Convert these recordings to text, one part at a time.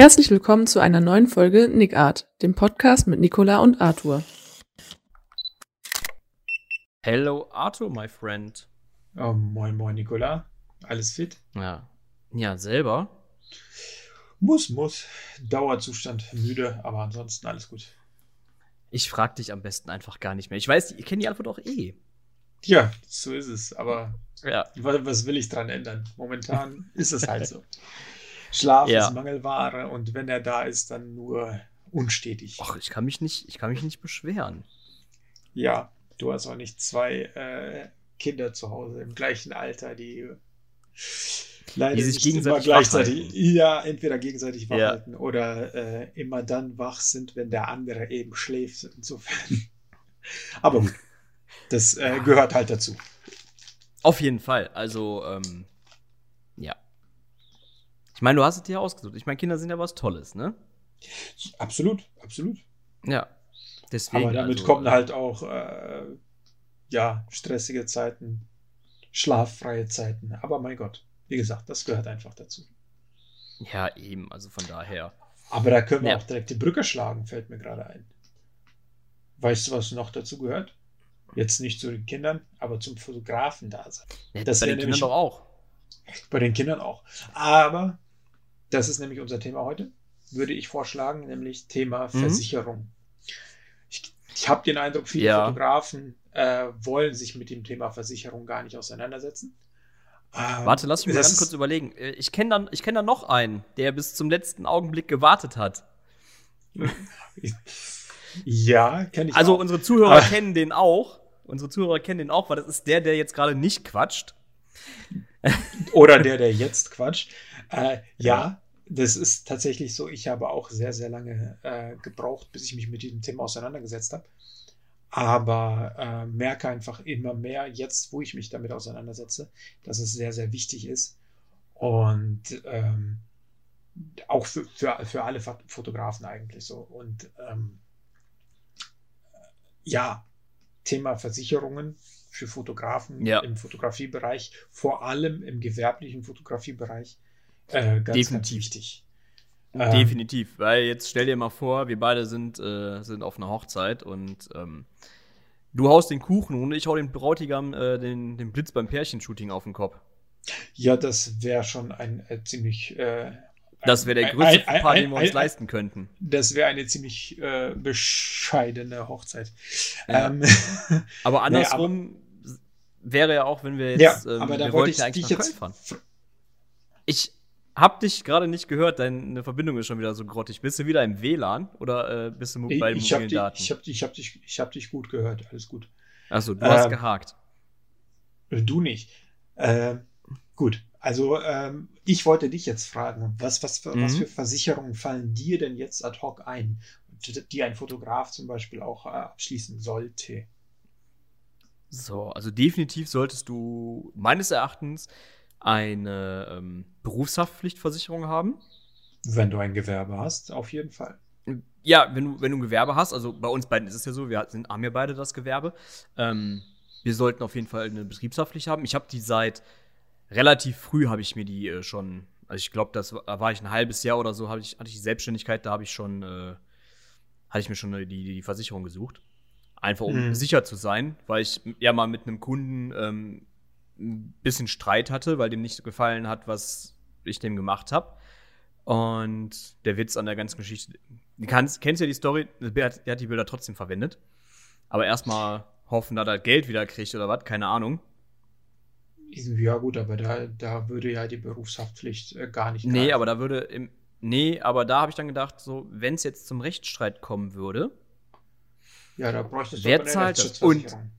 Herzlich willkommen zu einer neuen Folge Nick Art, dem Podcast mit Nicola und Arthur. Hello, Arthur, my friend. Oh, moin, moin, Nicola. Alles fit? Ja. Ja, selber. Muss, muss. Dauerzustand, müde, aber ansonsten alles gut. Ich frag dich am besten einfach gar nicht mehr. Ich weiß, ihr kennt die Antwort auch eh. Ja, so ist es. Aber Ja. wa- was will ich dran ändern? Momentan ist es halt so. Schlaf Ja. ist Mangelware und wenn er da ist, dann nur unstetig. Och, ich kann mich nicht, ich kann mich nicht beschweren. Ja, du hast auch nicht zwei äh, Kinder zu Hause im gleichen Alter, die leider Die sich nicht gegenseitig immer gleichzeitig, wachhalten. ja, entweder gegenseitig Ja. wachhalten oder äh, immer dann wach sind, wenn der andere eben schläft. Insofern. Aber gut, das äh, gehört halt dazu. Auf jeden Fall. Also, ähm. Ich meine, du hast es dir ausgesucht. Ich meine, Kinder sind ja was Tolles, ne? Absolut, absolut. Ja. Deswegen. Aber damit also, kommen halt auch äh, ja, stressige Zeiten, schlaffreie Zeiten. Aber mein Gott, wie gesagt, das gehört einfach dazu. Ja, eben. Also von daher. Aber da können wir Ja. auch direkt die Brücke schlagen, fällt mir gerade ein. Weißt du, was noch dazu gehört? Jetzt nicht zu den Kindern, aber zum Fotografen da sein. Ja, Das bei den Kindern doch auch. Bei den Kindern auch. Aber das ist nämlich unser Thema heute, würde ich vorschlagen, nämlich Thema Mhm. Versicherung. Ich, ich habe den Eindruck, viele Ja. Fotografen äh, wollen sich mit dem Thema Versicherung gar nicht auseinandersetzen. Ähm, Warte, lass mich mal ganz kurz überlegen. Äh, Ich kenne da, ich kenn da noch einen, der bis zum letzten Augenblick gewartet hat. Ja, kenne ich Also auch. unsere Zuhörer Aber- kennen den auch. Unsere Zuhörer kennen den auch, weil das ist der, der jetzt gerade nicht quatscht. Oder der, der jetzt quatscht. Äh, Ja. Das ist tatsächlich so. Ich habe auch sehr, sehr lange äh, gebraucht, bis ich mich mit diesem Thema auseinandergesetzt habe. Aber äh, merke einfach immer mehr, jetzt, wo ich mich damit auseinandersetze, dass es sehr, sehr wichtig ist. Und ähm, auch für, für, für alle Fot- Fotografen eigentlich so. Und ähm, ja, Thema Versicherungen für Fotografen Ja. im Fotografiebereich, vor allem im gewerblichen Fotografiebereich, äh, ganz, ganz Definitiv. wichtig. Ähm, Definitiv. Weil jetzt stell dir mal vor, wir beide sind, äh, sind auf einer Hochzeit und ähm, du haust den Kuchen und ich hau dem Bräutigam äh, den, den Blitz beim Pärchenshooting auf den Kopf. Ja, das wäre schon ein äh, ziemlich. Äh, Das wäre der größte ein- ein- den wir uns leisten könnten. Das wäre eine ziemlich äh, bescheidene Hochzeit. Ja. Ähm, Aber Nee, andersrum wäre ja auch, wenn wir ja, jetzt, ähm, aber da wir wollte ich ja eigentlich dich nach jetzt. Köln fahren. Ich hab dich gerade nicht gehört, deine Verbindung ist schon wieder so grottig. Bist du wieder im WLAN oder äh, bist du Ich, bei den ich habe mobilen dich, Daten? ich hab, dich- ich hab, dich, ich hab dich gut gehört, alles gut. Achso, du hast Ähm, gehakt. Du nicht. Ähm, gut, also ähm, ich wollte dich jetzt fragen, was, was, für, was Mhm. für Versicherungen fallen dir denn jetzt ad hoc ein, die ein Fotograf zum Beispiel auch äh, abschließen sollte? So, also definitiv solltest du meines Erachtens eine ähm, Berufshaftpflichtversicherung haben. Wenn du ein Gewerbe hast, auf jeden Fall. Ja, wenn du, wenn du ein Gewerbe hast, also bei uns beiden ist es ja so, wir sind, haben ja beide das Gewerbe. Ähm, wir sollten auf jeden Fall eine Betriebshaftpflicht haben. Ich habe die seit relativ früh habe ich mir die äh, schon, also ich glaube, das war, da war ich ein halbes Jahr oder so, habe ich, hatte ich die Selbstständigkeit, da habe ich schon, äh, hatte ich mir schon äh, die, die Versicherung gesucht. Einfach um Mhm. sicher zu sein, weil ich ja mal mit einem Kunden ähm, ein bisschen Streit hatte, weil dem nicht so gefallen hat, was ich dem gemacht habe. Und der Witz an der ganzen Geschichte, du kannst, kennst ja die Story, der hat, der hat die Bilder trotzdem verwendet. Aber erstmal hoffen, dass er Geld wieder kriegt oder was, keine Ahnung. Ja gut, aber da, da würde ja die Berufshaftpflicht äh, gar nicht Nee, greifen. aber da würde im. Nee, aber da habe ich dann gedacht, so, wenn es jetzt zum Rechtsstreit kommen würde, Ja, da bräuchtest du Wer zahlt das? Rechtsschutzversicherung.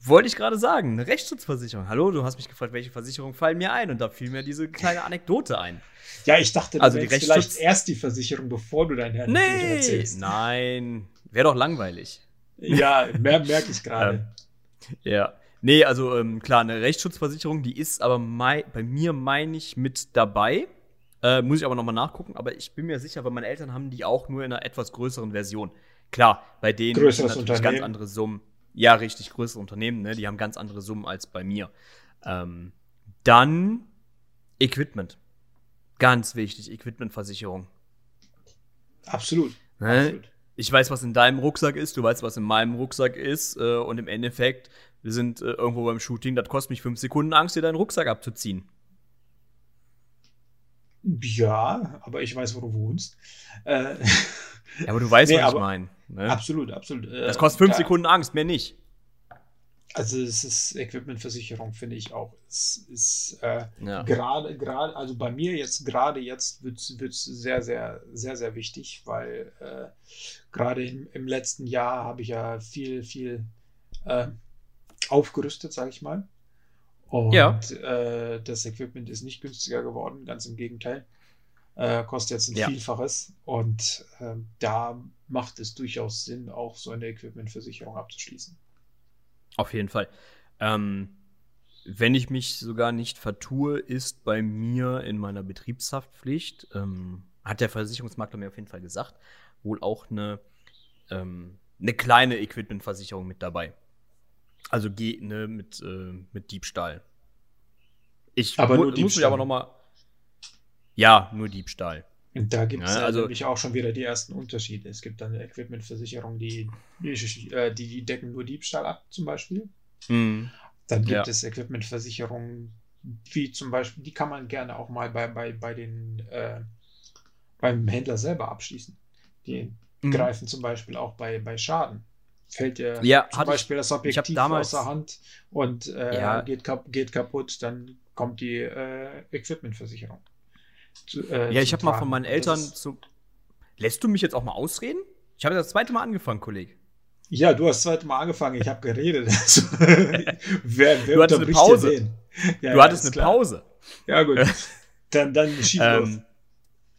Wollte ich gerade sagen, eine Rechtsschutzversicherung. Hallo, du hast mich gefragt, welche Versicherungen fallen mir ein? Und da fiel mir diese kleine Anekdote ein. Ja, ich dachte, du Also die vielleicht erst die Versicherung, bevor du dein Herrn Nee, erzählst. nein, wäre doch langweilig. Ja, mehr merke ich gerade. Ja. Nee, also ähm, klar, eine Rechtsschutzversicherung, die ist aber mei bei mir, meine ich, mit dabei. Äh, muss ich aber nochmal nachgucken, aber ich bin mir sicher, weil meine Eltern haben die auch nur in einer etwas größeren Version. Klar, bei denen sind natürlich ganz andere Summen. Ja, richtig, größere Unternehmen, ne? Die haben ganz andere Summen als bei mir. Ähm, dann Equipment. Ganz wichtig, Equipmentversicherung. Absolut. Ne? Absolut. Ich weiß, was in deinem Rucksack ist, du weißt, was in meinem Rucksack ist. Äh, und im Endeffekt, wir sind äh, irgendwo beim Shooting, das kostet mich fünf Sekunden Angst, dir deinen Rucksack abzuziehen. Ja, aber ich weiß, wo du wohnst. Äh, Ja, aber du weißt, Nee, was ich meine. Ne? absolut, absolut. Äh, Das kostet fünf da- Sekunden Angst, mehr nicht. Also es ist Equipmentversicherung, finde ich auch. Es ist äh, Ja. gerade, gerade, also bei mir jetzt, gerade jetzt wird es sehr, sehr, sehr, sehr wichtig, weil äh, gerade im, im letzten Jahr habe ich ja viel, viel äh, aufgerüstet, sage ich mal. Und Ja. äh, das Equipment ist nicht günstiger geworden, ganz im Gegenteil. Äh, kostet jetzt ein Ja. Vielfaches. Und ähm, da macht es durchaus Sinn, auch so eine Equipmentversicherung abzuschließen. Auf jeden Fall. Ähm, wenn ich mich sogar nicht vertue, ist bei mir in meiner Betriebshaftpflicht, ähm, hat der Versicherungsmakler mir auf jeden Fall gesagt, wohl auch eine, ähm, eine kleine Equipmentversicherung mit dabei. Also G, ne, mit, äh, mit Diebstahl. Ich Aber mu nur muss mich aber noch mal. Ja, nur Diebstahl. Und da gibt es Ja, also- nämlich auch schon wieder die ersten Unterschiede. Es gibt dann eine Equipmentversicherung, die, die, äh, die, decken nur Diebstahl ab, zum Beispiel. Mhm. Dann gibt Ja. es Equipmentversicherungen, wie zum Beispiel, die kann man gerne auch mal bei, bei, bei den, äh, beim Händler selber abschließen. Die Mhm. greifen zum Beispiel auch bei, bei Schaden. Fällt dir Ja, zum ich- Beispiel das ich hab Objektiv damals- aus der Hand und äh, Ja. geht, kap geht kaputt, dann kommt die äh, Equipmentversicherung. Äh, Ja, ich habe mal von meinen Das Eltern zu. Lässt du mich jetzt auch mal ausreden? Ich habe das zweite Mal angefangen, Kollege. Ja, du hast das zweite Mal angefangen, ich habe geredet. Also, wer wer Du hattest eine Pause. Ja, du ja, hattest eine klar. Pause. Ja, gut. Dann, dann schieß los. Ähm,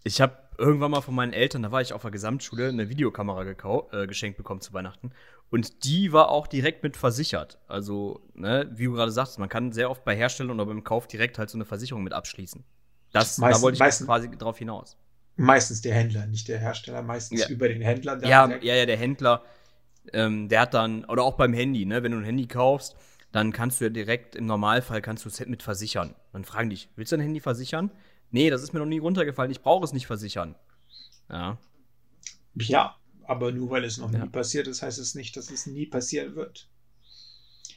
ich habe irgendwann mal von meinen Eltern, da war ich auf der Gesamtschule, eine Videokamera äh, geschenkt bekommen zu Weihnachten. Und die war auch direkt mit versichert. Also, ne, wie du gerade sagst, man kann sehr oft bei Herstellern oder beim Kauf direkt halt so eine Versicherung mit abschließen. Das, da Meistens- wollte ich meistens- quasi drauf hinaus. Meistens der Händler, nicht der Hersteller, meistens Ja. über den Händler. Ja, direkt. ja, ja, der Händler, ähm, der hat dann, oder auch beim Handy, ne, wenn du ein Handy kaufst, dann kannst du ja direkt, im Normalfall kannst du es mit versichern. Dann fragen dich, willst du dein Handy versichern? Nee, das ist mir noch nie runtergefallen, ich brauche es nicht versichern. Ja. Ja, aber nur weil es noch Ja. nie passiert ist, heißt es nicht, dass es nie passieren wird.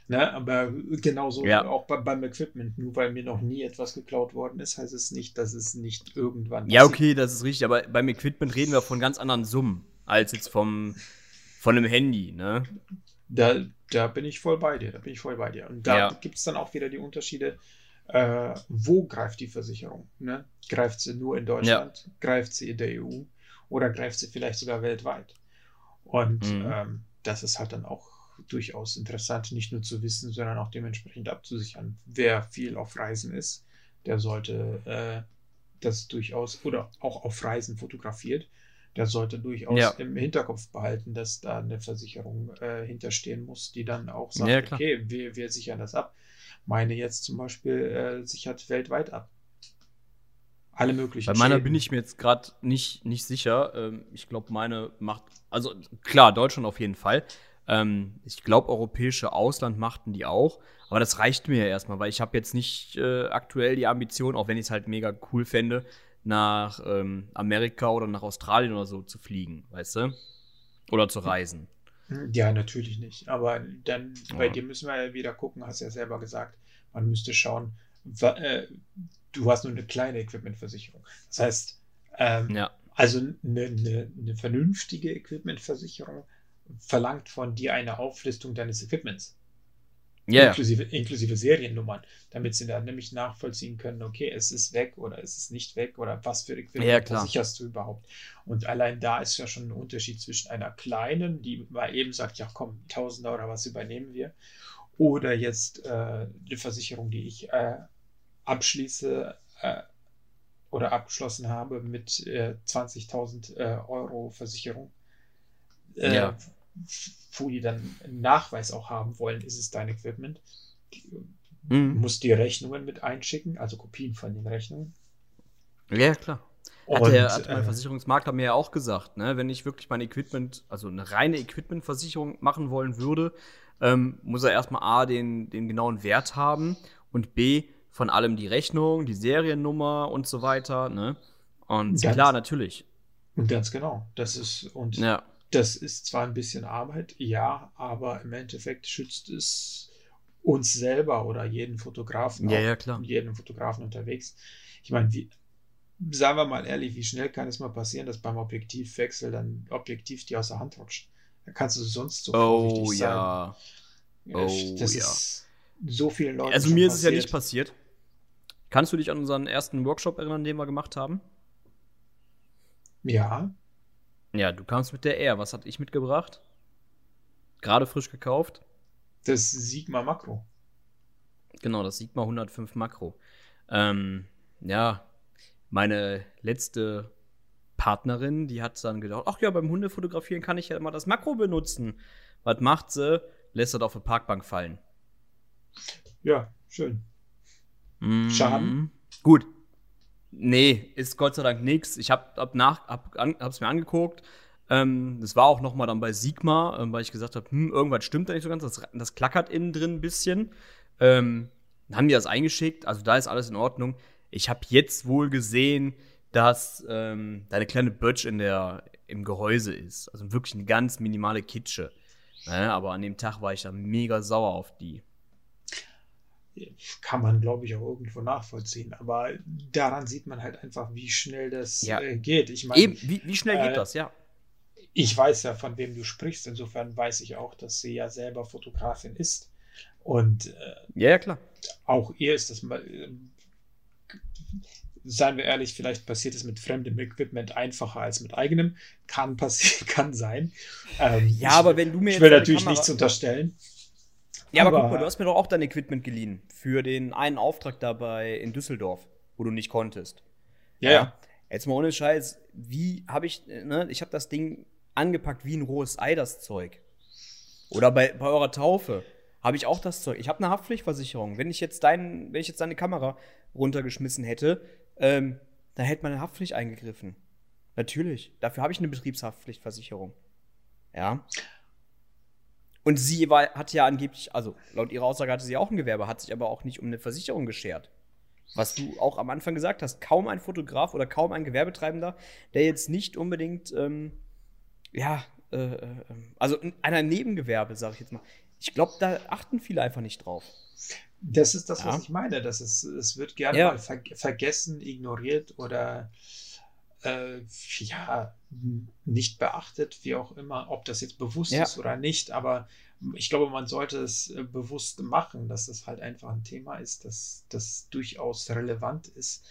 Ne? Aber genauso Ja. auch bei, beim Equipment, nur weil mir noch nie etwas geklaut worden ist, heißt es nicht, dass es nicht irgendwann Ja, passiert. okay, das ist richtig, aber beim Equipment reden wir von ganz anderen Summen als jetzt vom, von einem Handy, ne? Da, da bin ich voll bei dir, da bin ich voll bei dir. Und da Ja. gibt es dann auch wieder die Unterschiede, äh, wo greift die Versicherung? Ne? Greift sie nur in Deutschland? Greift sie in der EU? Oder greift sie vielleicht sogar weltweit? Und Mhm. ähm, das ist halt dann auch durchaus interessant, nicht nur zu wissen, sondern auch dementsprechend abzusichern. Wer viel auf Reisen ist, der sollte äh, das durchaus, oder auch auf Reisen fotografiert, der sollte durchaus Ja. im Hinterkopf behalten, dass da eine Versicherung äh, hinterstehen muss, die dann auch sagt, Ja, okay, wir, wir sichern das ab. Meine jetzt zum Beispiel äh, sichert weltweit ab. Alle möglichen. Bei meiner Schäden. bin ich mir jetzt gerade nicht, nicht sicher. Ähm, ich glaube, meine macht, also klar, Deutschland auf jeden Fall. Ähm, ich glaube, europäische Ausland machten die auch. Aber das reicht mir ja erstmal, weil ich habe jetzt nicht äh, aktuell die Ambition, auch wenn ich es halt mega cool fände, nach ähm, Amerika oder nach Australien oder so zu fliegen, weißt du? Oder zu reisen. Ja, natürlich nicht. Aber dann bei Ja. dir müssen wir ja wieder gucken, hast ja selber gesagt, man müsste schauen, äh, du hast nur eine kleine Equipmentversicherung. Das heißt, ähm, Ja. also eine, eine, eine vernünftige Equipmentversicherung verlangt von dir eine Auflistung deines Equipments. Ja, ja. Inklusive, inklusive Seriennummern, damit sie dann nämlich nachvollziehen können, okay, es ist weg oder es ist nicht weg oder was für Equipment Ja, klar. versicherst du überhaupt. Und allein da ist ja schon ein Unterschied zwischen einer kleinen, die mal eben sagt, ja komm, Tausender oder was übernehmen wir, oder jetzt äh, eine Versicherung, die ich äh, abschließe äh, oder abgeschlossen habe mit äh, 20.000 äh, Euro Versicherung. Äh, Ja. Wo die dann einen Nachweis auch haben wollen, ist es dein Equipment. Mhm. musst die Rechnungen mit einschicken, also Kopien von den Rechnungen. Ja, klar. Hat, der, hat mein äh, Versicherungsmakler mir ja auch gesagt, ne? wenn ich wirklich mein Equipment, also eine reine Equipmentversicherung machen wollen würde, ähm, muss er erstmal A, den, den genauen Wert haben und B, von allem die Rechnung, die Seriennummer und so weiter. Ne? Und Ganz- klar, natürlich. Und ganz genau. Das ist, und Ja. Das ist zwar ein bisschen Arbeit, ja, aber im Endeffekt schützt es uns selber oder jeden Fotografen, Ja, ja, klar. jeden Fotografen unterwegs. Ich meine, wie, sagen wir mal ehrlich, wie schnell kann es mal passieren, dass beim Objektivwechsel dann Objektiv dir aus der Hand rutscht? Da kannst du sonst so Oh vorsichtig sein. ja. Oh, das ja. ist so vielen Leuten Also mir ist es ja nicht passiert. Kannst du dich an unseren ersten Workshop erinnern, den wir gemacht haben? Ja, Ja, du kamst mit der R. Was hatte ich mitgebracht? Gerade frisch gekauft. das Sigma Makro. Genau, das Sigma 105 Makro. Ähm, ja, meine letzte Partnerin, die hat dann gedacht, ach ja, beim Hundefotografieren kann ich ja mal das Makro benutzen. Was macht sie? Lässt das auf der Parkbank fallen. Ja, schön. Mm, Schaden? Gut. Nee, ist Gott sei Dank nichts. Ich hab, hab nach, hab, an, mir angeguckt. Ähm, das war auch noch mal dann bei Sigma, ähm, weil ich gesagt habe, hm, irgendwas stimmt da nicht so ganz. Das, das klackert innen drin ein bisschen. Ähm, dann haben die das eingeschickt. Also da ist alles in Ordnung. Ich habe jetzt wohl gesehen, dass ähm, da eine kleine Bötsch in der, im Gehäuse ist. Also wirklich eine ganz minimale Kitsche. Ne, aber an dem Tag war ich da mega sauer auf die. Kann man, glaube ich, auch irgendwo nachvollziehen. Aber daran sieht man halt einfach, wie schnell das Ja. äh, geht. Ich meine, Eben, wie, wie schnell geht äh, das? Ja. ich weiß ja, von wem du sprichst. Insofern weiß ich auch, dass sie ja selber Fotografin ist. Und äh, Ja, ja, klar. auch ihr ist das mal. Äh, seien wir ehrlich, vielleicht passiert es mit fremdem Equipment einfacher als mit eigenem. Kann passieren, kann sein. Ähm, Ja, aber wenn du mir ich will natürlich Kamera- nichts unterstellen. Ja, aber, aber- guck mal, du hast mir doch auch dein Equipment geliehen für den einen Auftrag dabei in Düsseldorf, wo du nicht konntest. Ja, ja. Jetzt mal ohne Scheiß, wie habe ich, ne, ich habe das Ding angepackt wie ein rohes Ei, das Zeug. Oder bei, bei eurer Taufe habe ich auch das Zeug. Ich habe eine Haftpflichtversicherung. Wenn ich jetzt dein, wenn ich jetzt deine Kamera runtergeschmissen hätte, ähm, dann hätte meine Haftpflicht eingegriffen. Natürlich. Dafür habe ich eine Betriebshaftpflichtversicherung. Ja. Und sie war, hat ja angeblich, also laut ihrer Aussage hatte sie auch ein Gewerbe, hat sich aber auch nicht um eine Versicherung geschert. Was du auch am Anfang gesagt hast, kaum ein Fotograf oder kaum ein Gewerbetreibender, der jetzt nicht unbedingt, ähm, ja, äh, äh, also in einer Nebengewerbe, sage ich jetzt mal. Ich glaube, da achten viele einfach nicht drauf. Das ist das, Ja. was ich meine. Das ist, es wird gerne Ja. mal ver vergessen, ignoriert oder äh, ja, nicht beachtet, wie auch immer, ob das jetzt bewusst Ja. ist oder nicht. Aber ich glaube, man sollte es äh, bewusst machen, dass das halt einfach ein Thema ist, das, das durchaus relevant ist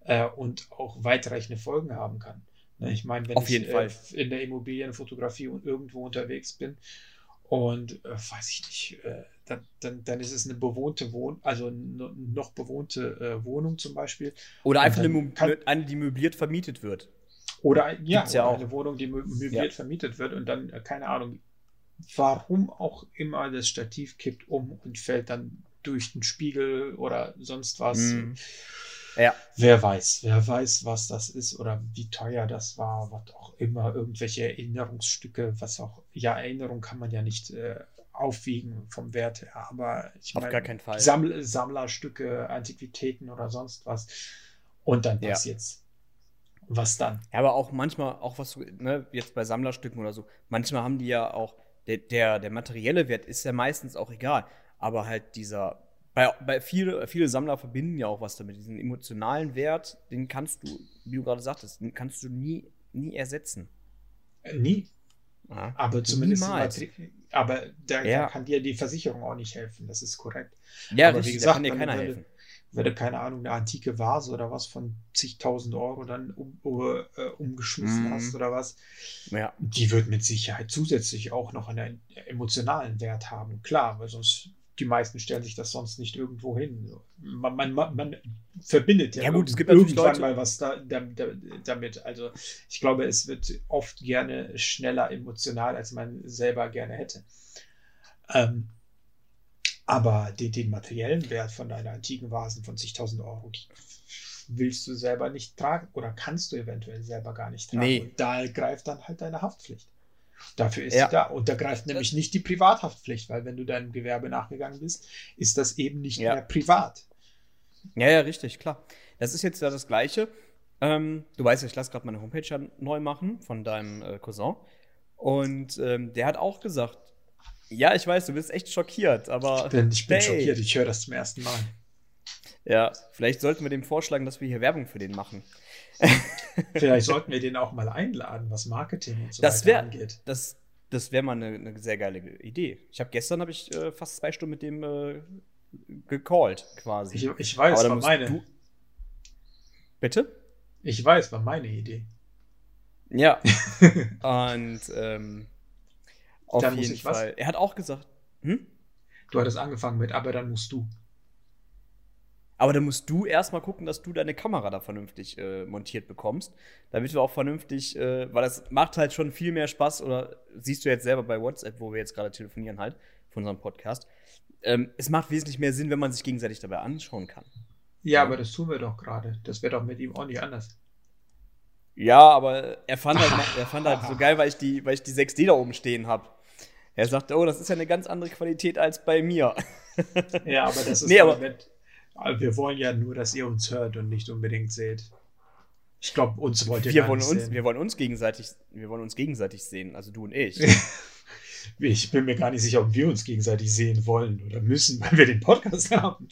äh, und auch weitreichende Folgen haben kann. Ne, Ich meine, wenn Auf ich äh, in der Immobilienfotografie und irgendwo unterwegs bin und äh, weiß ich nicht, äh, dann, dann, dann ist es eine bewohnte Wohnung, also no- noch bewohnte äh, Wohnung zum Beispiel. Oder einfach eine, kann- eine, die möbliert vermietet wird. Oder ein- ja, ja oder eine Wohnung, die mö- möbliert Ja. vermietet wird und dann, äh, keine Ahnung, warum auch immer das Stativ kippt um und fällt dann durch den Spiegel oder sonst was. Mhm. Ja. Wer weiß, wer weiß, was das ist oder wie teuer das war, was auch immer, irgendwelche Erinnerungsstücke, was auch, ja, Erinnerung kann man ja nicht äh, aufwiegen vom Wert her, aber ich meine, gar keinen Fall. Samml Sammlerstücke, Antiquitäten oder sonst was. Und dann Ja. passiert's. Was dann? Ja, aber auch manchmal, auch was du, ne, jetzt bei Sammlerstücken oder so, manchmal haben die ja auch, der, der, der materielle Wert ist ja meistens auch egal. Aber halt dieser, bei, bei viele, viele Sammler verbinden ja auch was damit. Diesen emotionalen Wert, den kannst du, wie du gerade sagtest, den kannst du nie, nie ersetzen. Äh, Nie. Ja. Aber zumindest. Niemals. Aber da, Ja. kann dir die Versicherung auch nicht helfen. Das ist korrekt. Ja, Aber wie richtig, gesagt, da kann dir wenn keiner du- helfen. Wenn du, keine Ahnung, eine antike Vase oder was von zigtausend Euro dann um, um, äh, umgeschmissen Mhm. hast oder was, Ja. die wird mit Sicherheit zusätzlich auch noch einen emotionalen Wert haben. Klar, weil sonst die meisten stellen sich das sonst nicht irgendwo hin. Man, man, man, verbindet ja, Ja gut, es gibt natürlich irgendwann Leute- mal was da, da, da, damit. Also ich glaube, es wird oft gerne schneller emotional, als man selber gerne hätte. Ähm, aber den, den materiellen Wert von deiner antiken Vasen von zigtausend Euro, willst du selber nicht tragen oder kannst du eventuell selber gar nicht tragen. Nee. Und da greift dann halt deine Haftpflicht. Dafür ist Ja. sie da. Und da greift nämlich nicht die Privathaftpflicht, weil wenn du deinem Gewerbe nachgegangen bist, ist das eben nicht Ja. mehr privat. Ja, ja, richtig, klar. Das ist jetzt ja das Gleiche. Ähm, du weißt ja, ich lasse gerade meine Homepage ja neu machen von deinem äh, Cousin. Und ähm, der hat auch gesagt, ja, ich weiß, du bist echt schockiert, aber. Ich bin, ich bin hey. schockiert, ich höre das zum ersten Mal. Ja, vielleicht sollten wir dem vorschlagen, dass wir hier Werbung für den machen. Vielleicht sollten wir den auch mal einladen, was Marketing und so Das weiter wäre angeht. das, das wär mal eine, eine sehr geile Idee. Ich habe gestern habe ich äh, fast zwei Stunden mit dem äh, gecallt, quasi. Ich, ich weiß, war meine. du- Bitte? Ich weiß, war meine Idee. Ja. Und ähm, auf jeden ich was? Fall. Er hat auch gesagt, hm? Du hattest angefangen mit, aber dann musst du. Aber dann musst du erstmal gucken, dass du deine Kamera da vernünftig äh, montiert bekommst, damit wir auch vernünftig, äh, weil das macht halt schon viel mehr Spaß, oder siehst du jetzt selber bei WhatsApp, wo wir jetzt gerade telefonieren halt, von unserem Podcast. Ähm, es macht wesentlich mehr Sinn, wenn man sich gegenseitig dabei anschauen kann. Ja, Ja. aber das tun wir doch gerade. Das wäre doch mit ihm auch nicht anders. Ja, aber er fand halt, er fand halt so geil, weil ich die, weil ich die 6D da oben stehen habe. Er sagte, oh, das ist ja eine ganz andere Qualität als bei mir. Ja, aber das ist Nee, aber- nett. Aber wir wollen ja nur, dass ihr uns hört und nicht unbedingt seht. Ich glaube, uns wollt ihr Wir wollen, uns, sehen. wir wollen uns gegenseitig, wir wollen uns gegenseitig sehen, also du und ich. Ich bin mir gar nicht sicher, ob wir uns gegenseitig sehen wollen oder müssen, weil wir den Podcast haben.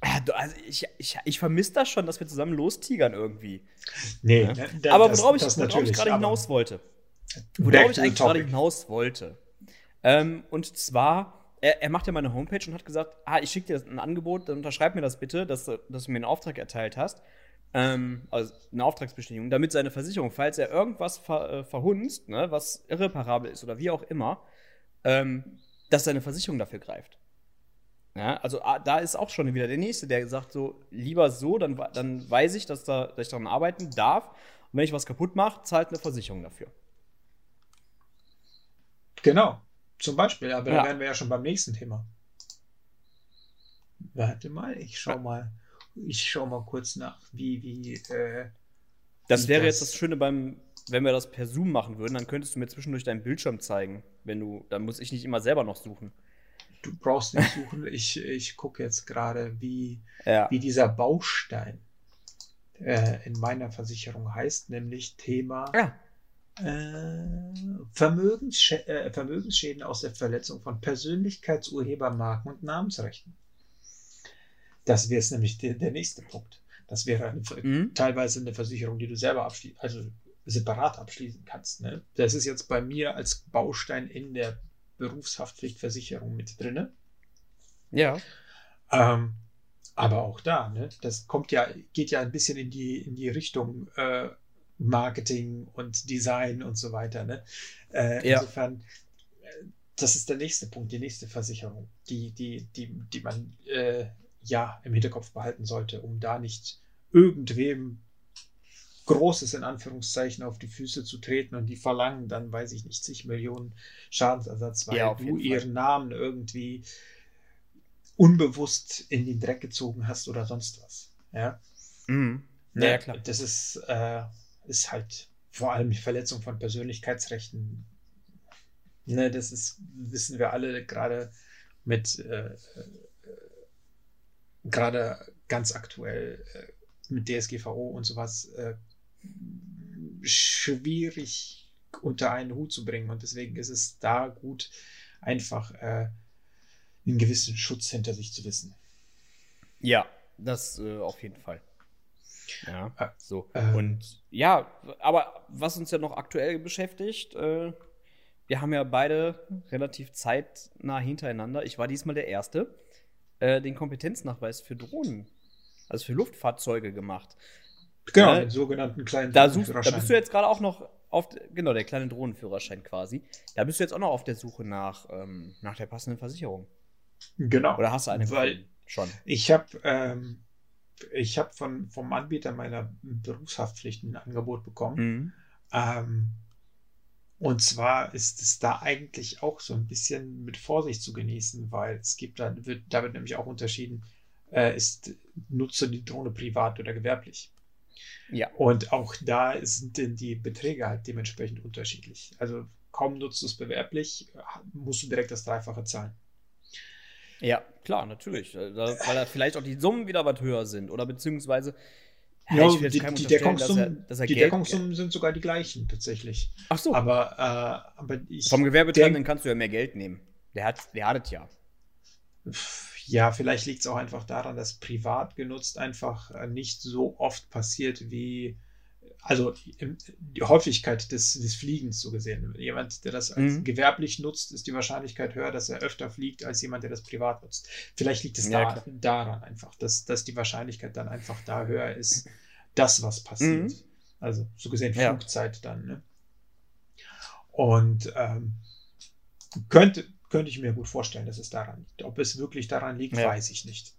Also ich, ich, ich vermisse das schon, dass wir zusammen lostigern irgendwie. Nee, Ja. ne, da- aber das- worauf ich, das worauf ich gerade aber hinaus wollte. Worauf ich eigentlich gerade hinaus wollte. Ähm, und zwar, er, er macht ja meine Homepage und hat gesagt, ah, ich schicke dir ein Angebot, dann unterschreib mir das bitte, dass, du- dass du mir einen Auftrag erteilt hast. Ähm, also eine Auftragsbestätigung, damit seine Versicherung, falls er irgendwas ver, äh, verhunzt, ne, was irreparabel ist oder wie auch immer, ähm, dass seine Versicherung dafür greift. Ja, also ah, da ist auch schon wieder der Nächste, der sagt so, lieber so, dann, dann weiß ich, dass, da, dass ich daran arbeiten darf. Und wenn ich was kaputt mache, zahlt eine Versicherung dafür. Genau, zum Beispiel, aber Ja. da wären wir ja schon beim nächsten Thema. Warte mal, ich schau mal, ich schau mal kurz nach, wie, wie, äh, Das Wie wäre das- jetzt das Schöne beim, wenn wir das per Zoom machen würden, dann könntest du mir zwischendurch deinen Bildschirm zeigen. Wenn du, dann muss ich nicht immer selber noch suchen. du brauchst nicht suchen, ich, ich gucke jetzt gerade, wie, Ja. wie dieser Baustein äh, in meiner Versicherung heißt, nämlich Thema Ja. Äh, Vermögensschä äh, Vermögensschäden aus der Verletzung von Persönlichkeitsurhebermarken und Namensrechten. Das wäre jetzt nämlich der, der nächste Punkt. Das wäre eine, Mhm. teilweise eine Versicherung, die du selber abschließen, also separat abschließen kannst. Ne? Das ist jetzt bei mir als Baustein in der Berufshaftpflichtversicherung mit drinne. Ja. Ähm, aber auch da, ne, das kommt ja, geht ja ein bisschen in die, in die Richtung äh, Marketing und Design und so weiter. Ne? Äh, Ja. Insofern, äh, das ist der nächste Punkt, die nächste Versicherung, die, die, die, die man äh, ja im Hinterkopf behalten sollte, um da nicht irgendwem Großes in Anführungszeichen auf die Füße zu treten und die verlangen dann, weiß ich nicht, zig Millionen Schadensersatz, weil Ja, du jeden Fall. ihren Namen irgendwie unbewusst in den Dreck gezogen hast oder sonst was. Ja, Mhm. Ne, Ja, klar. Das ist, äh, ist halt vor allem die Verletzung von Persönlichkeitsrechten. Ne, das ist, wissen wir alle, gerade mit äh, äh, gerade ganz aktuell äh, mit DSGVO und sowas äh, schwierig unter einen Hut zu bringen. Und deswegen ist es da gut, einfach äh, einen gewissen Schutz hinter sich zu wissen. Ja, das äh, auf jeden Fall. Ja, Äh, so. ähm. Und ja, aber was uns ja noch aktuell beschäftigt, äh, wir haben ja beide relativ zeitnah hintereinander, ich war diesmal der Erste, äh, den Kompetenznachweis für Drohnen, also für Luftfahrzeuge gemacht. Genau, Äh, den sogenannten kleinen Da, suchst, da bist du jetzt gerade auch noch auf, genau, der kleine Drohnenführerschein quasi. Da bist du jetzt auch noch auf der Suche nach, ähm, nach der passenden Versicherung. Genau. Oder hast du eine Weil schon? ich habe ähm, ich habe von vom Anbieter meiner Berufshaftpflicht ein Angebot bekommen. Mhm. Ähm, und zwar ist es da eigentlich auch so ein bisschen mit Vorsicht zu genießen, weil es gibt da wird, da wird nämlich auch unterschieden, äh, ist nutze die Drohne privat oder gewerblich. Ja. Und auch da sind denn die Beträge halt dementsprechend unterschiedlich. Also kaum nutzt du es bewerblich, musst du direkt das Dreifache zahlen. Ja, klar, natürlich. Äh, da- Weil da vielleicht auch die Summen wieder was höher sind. Oder beziehungsweise, Ja, die, die, Deckungssummen, dass er, dass er die Deckungssummen sind sogar die gleichen tatsächlich. Ach so. Aber, äh, aber ich Vom Gewerbetreibenden kannst du ja mehr Geld nehmen. Der hat, der hat es ja. Ja, vielleicht liegt es auch einfach daran, dass privat genutzt einfach äh, nicht so oft passiert wie, also die Häufigkeit des, des Fliegens so gesehen. Jemand, der das als mhm. gewerblich nutzt, ist die Wahrscheinlichkeit höher, dass er öfter fliegt, als jemand, der das privat nutzt. Vielleicht liegt es ja, da, daran einfach, dass, dass die Wahrscheinlichkeit dann einfach da höher ist, dass was passiert. Mhm. Also so gesehen Flugzeit ja. dann. Ne? Und ähm, könnte, könnte ich mir gut vorstellen, dass es daran liegt. Ob es wirklich daran liegt, ja. weiß ich nicht.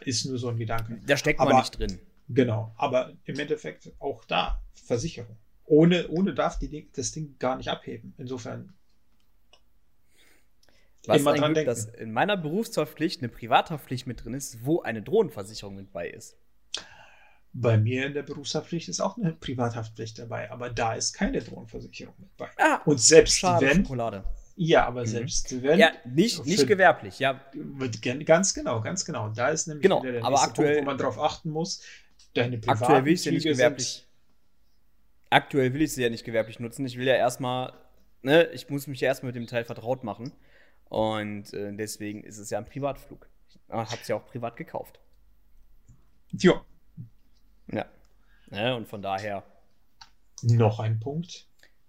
Ist nur so ein Gedanke. Da steckt aber, man nicht drin. Genau, aber im Endeffekt auch da Versicherung. Ohne, ohne darf die, das Ding gar nicht abheben. Insofern. Was immer dran Glück, denken. dass in meiner Berufshaftpflicht eine Privathaftpflicht mit drin ist, wo eine Drohnenversicherung mit bei ist. Bei mir in der Berufshaftpflicht ist auch eine Privathaftpflicht dabei, aber da ist keine Drohnenversicherung mit bei. Ah, und selbst schade, wenn. Schokolade. Ja, aber mhm. selbst wenn. Ja, nicht, nicht gewerblich, ja. Ganz genau, ganz genau. Da ist nämlich genau, der aber aktuell, Punkt, wo man darauf achten muss. Deine aktuell will ich ja nicht gewerblich. Aktuell will ich sie ja nicht gewerblich nutzen. Ich will ja erstmal, ne, ich muss mich ja erstmal mit dem Teil vertraut machen. Und äh, deswegen ist es ja ein Privatflug. Ich habe es ja auch privat gekauft. Ja. Ja. ja. Und von daher. Noch ein Punkt.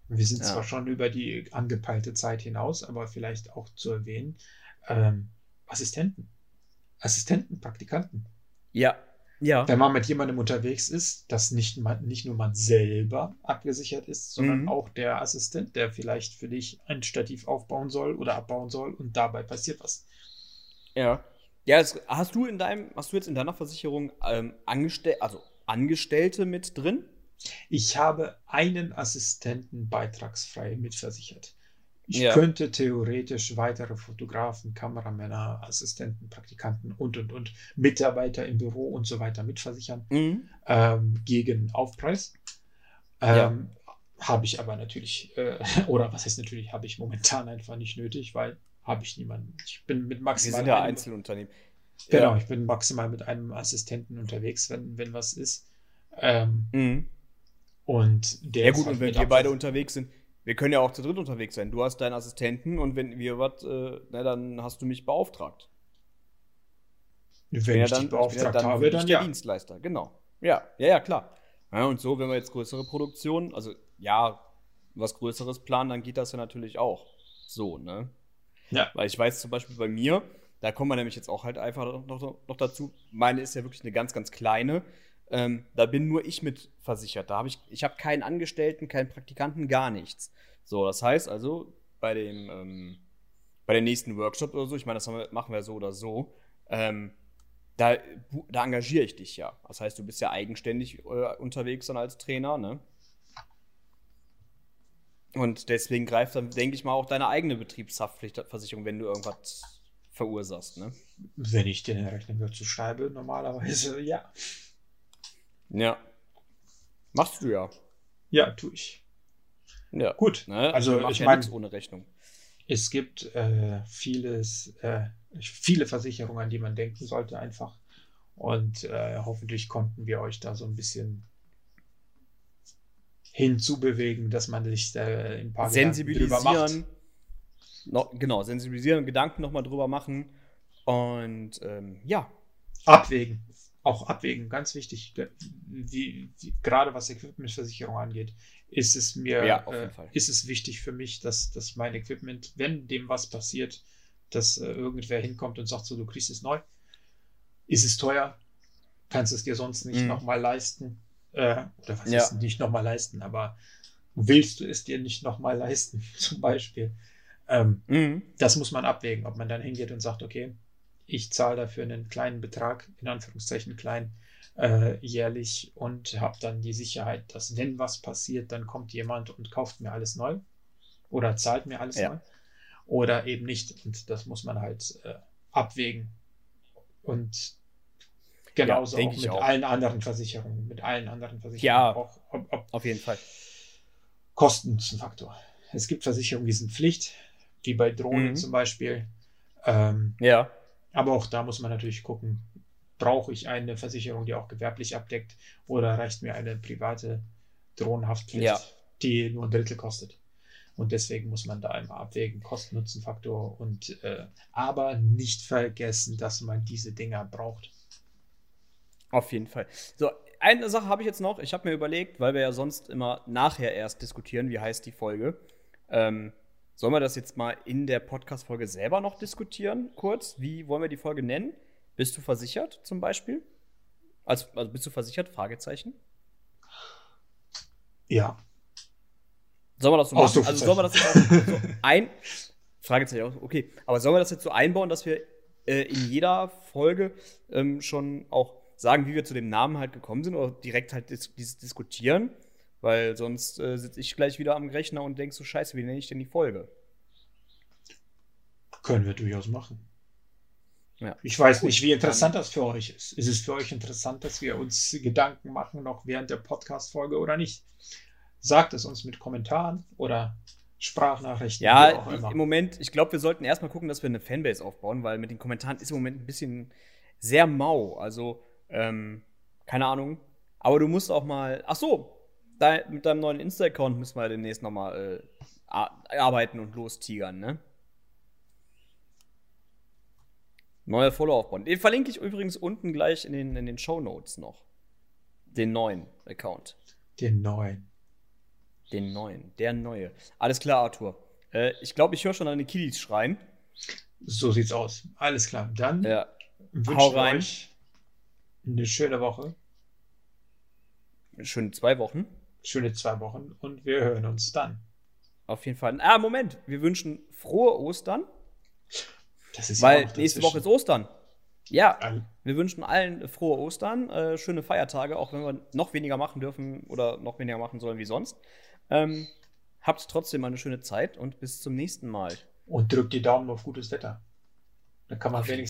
Wir sind ja. zwar schon über die angepeilte Zeit hinaus, aber vielleicht auch zu erwähnen, ähm, Assistenten. Assistenten, Praktikanten. Ja, ja. Wenn man mit jemandem unterwegs ist, dass nicht, man, nicht nur man selber abgesichert ist, sondern mhm. auch der Assistent, der vielleicht für dich ein Stativ aufbauen soll oder abbauen soll und dabei passiert was. Ja. Ja, hast du in deinem, hast du jetzt in deiner Versicherung ähm, Angestell also Angestellte mit drin? Ich habe einen Assistenten beitragsfrei mitversichert. Ich ja. könnte theoretisch weitere Fotografen, Kameramänner, Assistenten, Praktikanten und und und Mitarbeiter im Büro und so weiter mitversichern mhm. ähm, gegen Aufpreis. Ähm, ja. Habe ich aber natürlich, äh, oder was heißt natürlich, habe ich momentan einfach nicht nötig, weil habe ich niemanden. Ich bin mit maximal. Wir sind ja Einzelunternehmen. Genau, ja. ich bin maximal mit einem Assistenten unterwegs, wenn, wenn was ist. Ähm, mhm. Und der ja gut, und wenn wir beide unterwegs sind, wir können ja auch zu dritt unterwegs sein. Du hast deinen Assistenten und wenn wir was, äh, na, dann hast du mich beauftragt. Wenn ich, ich dann, dich beauftragt dann, habe, dann der ja. Dienstleister, genau. Ja, ja, ja, klar. Ja, und so, wenn wir jetzt größere Produktionen, also ja, was Größeres planen, dann geht das ja natürlich auch so, ne? Ja. Weil ich weiß zum Beispiel bei mir, da kommen wir nämlich jetzt auch halt einfach noch, noch, noch dazu, meine ist ja wirklich eine ganz, ganz kleine. Ähm, da bin nur ich mit versichert. Da habe ich, ich habe keinen Angestellten, keinen Praktikanten, gar nichts. So, das heißt also, bei dem, ähm, bei dem nächsten Workshop oder so, ich meine, das machen wir so oder so, ähm, da, da engagiere ich dich ja. Das heißt, du bist ja eigenständig äh, unterwegs dann als Trainer, ne? Und deswegen greift dann, denke ich mal, auch deine eigene Betriebshaftpflichtversicherung, wenn du irgendwas verursachst, ne? Wenn ich dir eine Rechnung dazu schreibe, normalerweise ja. Ja. Machst du ja. Ja, tue ich. Ja. Gut. Ne? Also, ich ja meine, ohne Rechnung. Es gibt äh, vieles, äh, viele Versicherungen, an die man denken sollte, einfach. Und äh, hoffentlich konnten wir euch da so ein bisschen hinzubewegen, dass man sich da ein paar sensibilisieren. No, genau, sensibilisieren und Gedanken nochmal drüber machen. Und ähm, ja. Abwägen auch abwägen, ganz wichtig, wie, wie, gerade was Equipmentversicherung angeht, ist es mir, ja, äh, ist es wichtig für mich, dass, dass mein Equipment, wenn dem was passiert, dass äh, irgendwer hinkommt und sagt so, du kriegst es neu, ist es teuer, kannst es dir sonst nicht mhm. nochmal leisten, äh, oder was ja. ist nicht nochmal leisten, aber willst du es dir nicht nochmal leisten, zum Beispiel. Ähm, mhm. Das muss man abwägen, ob man dann hingeht und sagt, okay, ich zahle dafür einen kleinen Betrag, in Anführungszeichen klein, äh, jährlich und habe dann die Sicherheit, dass wenn was passiert, dann kommt jemand und kauft mir alles neu oder zahlt mir alles ja. neu oder eben nicht. Und das muss man halt äh, abwägen. Und genauso ja, auch mit auch. allen anderen Versicherungen, mit allen anderen Versicherungen. Ja, auch, ob, ob auf jeden Fall. Kosten ist ein Faktor. Es gibt Versicherungen, die sind Pflicht, wie bei Drohnen mhm. zum Beispiel. Ähm, ja. Aber auch da muss man natürlich gucken, brauche ich eine Versicherung, die auch gewerblich abdeckt, oder reicht mir eine private Drohnenhaftpflicht, Ja. die nur ein Drittel kostet. Und deswegen muss man da immer abwägen, Kosten-Nutzen-Faktor und äh, aber nicht vergessen, dass man diese Dinger braucht. Auf jeden Fall. So, eine Sache habe ich jetzt noch. Ich habe mir überlegt, weil wir ja sonst immer nachher erst diskutieren, wie heißt die Folge. Ähm, sollen wir das jetzt mal in der Podcast-Folge selber noch diskutieren, kurz? Wie wollen wir die Folge nennen? Bist du versichert zum Beispiel? Also, also bist du versichert? Fragezeichen. Ja. Sollen wir das so machen? Ausrufezeichen. Also sollen wir das jetzt so ein Fragezeichen okay. Aber sollen wir das jetzt so einbauen, dass wir äh, in jeder Folge ähm, schon auch sagen, wie wir zu dem Namen halt gekommen sind oder direkt halt dis dieses diskutieren? Weil sonst äh, sitze ich gleich wieder am Rechner und denk so, scheiße, wie nenne ich denn die Folge? Können wir durchaus machen. Ja. Ich weiß nicht, wie interessant das für euch ist. Ist es für euch interessant, dass wir uns Gedanken machen, noch während der Podcast-Folge oder nicht? Sagt es uns mit Kommentaren oder Sprachnachrichten. wie auch Ja, immer. im Moment, ich glaube, wir sollten erstmal gucken, dass wir eine Fanbase aufbauen, weil mit den Kommentaren ist im Moment ein bisschen sehr mau. Also, ähm, keine Ahnung. Aber du musst auch mal. Ach so, da, mit deinem neuen Insta-Account müssen wir demnächst noch mal äh, ar- arbeiten und lostigern, ne? Neuer Follower aufbauen. Den verlinke ich übrigens unten gleich in den, in den Show Notes noch. Den neuen Account. Den neuen. Den neuen. Der neue. Alles klar, Arthur. Äh, ich glaube, ich höre schon deine Kiddies schreien. So sieht's aus. Alles klar. Dann Ja. wir rein. euch eine schöne Woche, Schöne zwei Wochen. Schöne zwei Wochen und wir hören uns dann. Auf jeden Fall. Ah, Moment. Wir wünschen frohe Ostern, Das ist weil ja nächste. Woche ist Ostern. Ja, All- wir wünschen allen frohe Ostern, äh, schöne Feiertage, auch wenn wir noch weniger machen dürfen oder noch weniger machen sollen wie sonst. Ähm, habt trotzdem eine schöne Zeit und bis zum nächsten Mal. Und drückt die Daumen auf gutes Wetter. Dann kann man wenigstens